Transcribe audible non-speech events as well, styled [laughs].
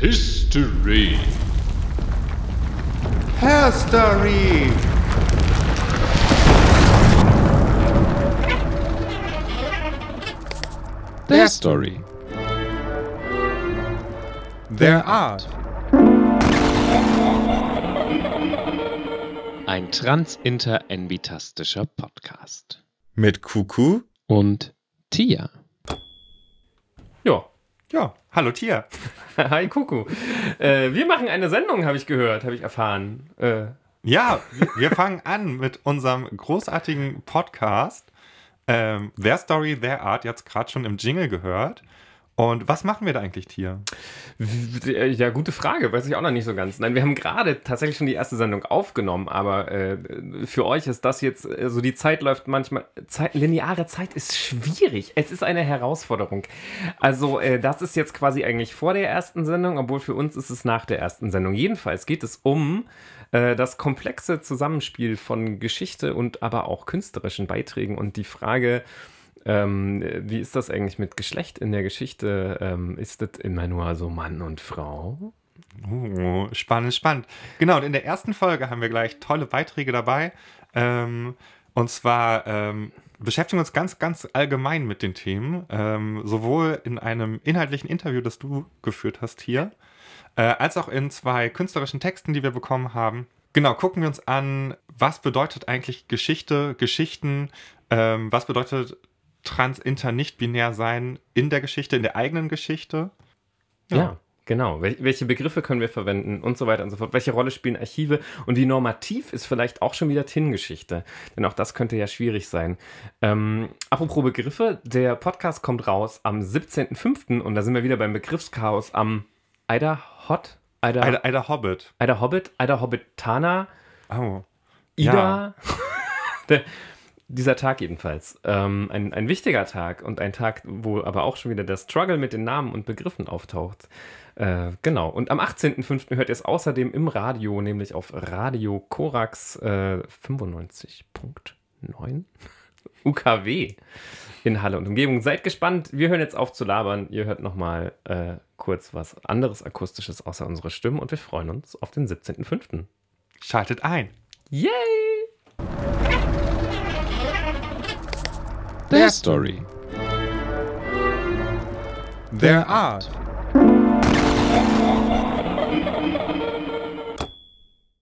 History. Herstory. Der Story. Der Art. Ein transinter-envitastischer Podcast. Mit Kuku. Und Tia. Ja. Ja, hallo Tia. [laughs] Hi Kuku. Äh, wir machen eine Sendung, habe ich gehört, habe ich erfahren. Äh, Ja, wir- fangen an mit unserem großartigen Podcast. Ähm, Their Story, Their Art, jetzt gerade schon im Jingle gehört. Und was machen wir da eigentlich, w- ja, gute Frage, weiß ich auch noch nicht so ganz. Nein, wir haben gerade tatsächlich schon die erste Sendung aufgenommen, aber äh, für euch ist das jetzt, äh, so die Zeit läuft manchmal, Zeit, lineare Zeit ist schwierig. Es ist eine Herausforderung. Also äh, das ist jetzt quasi eigentlich vor der ersten Sendung, obwohl für uns ist es nach der ersten Sendung. Jedenfalls geht es um äh, das komplexe Zusammenspiel von Geschichte und aber auch künstlerischen Beiträgen und die Frage, ähm, wie ist das eigentlich mit Geschlecht in der Geschichte? Ähm, ist das immer nur so Mann und Frau? Oh, spannend, spannend. Genau, und in der ersten Folge haben wir gleich tolle Beiträge dabei. Ähm, und zwar ähm, beschäftigen wir uns ganz, ganz allgemein mit den Themen. Ähm, sowohl in einem inhaltlichen Interview, das du geführt hast hier, äh, als auch in zwei künstlerischen Texten, die wir bekommen haben. Genau, gucken wir uns an, was bedeutet eigentlich Geschichte, Geschichten, ähm, was bedeutet trans, inter, nicht binär sein in der Geschichte, in der eigenen Geschichte. Ja. Genau. Wel welche Begriffe können wir verwenden und so weiter und so fort? Welche Rolle spielen Archive? Und wie normativ ist vielleicht auch schon wieder TIN-Geschichte? Denn auch das könnte ja schwierig sein. Ähm, apropos Begriffe, der Podcast kommt raus am 17.05. und da sind wir wieder beim Begriffschaos am Eider Hot, Eider, Eider, Eider Hobbit. Eider Hobbit, Eider Hobbitana, Oh. Ida. [laughs] [laughs] Der, dieser Tag jedenfalls. Ähm, ein, ein wichtiger Tag und ein Tag, wo aber auch schon wieder der Struggle mit den Namen und Begriffen auftaucht. Äh, genau. Und am 18.05. hört ihr es außerdem im Radio, nämlich auf Radio Korax äh, 95.9 [laughs] UKW in Halle und Umgebung. Seid gespannt. Wir hören jetzt auf zu labern. Ihr hört nochmal äh, kurz was anderes Akustisches außer unsere Stimmen und wir freuen uns auf den 17.05. Schaltet ein. Yay! their, their story. Their art.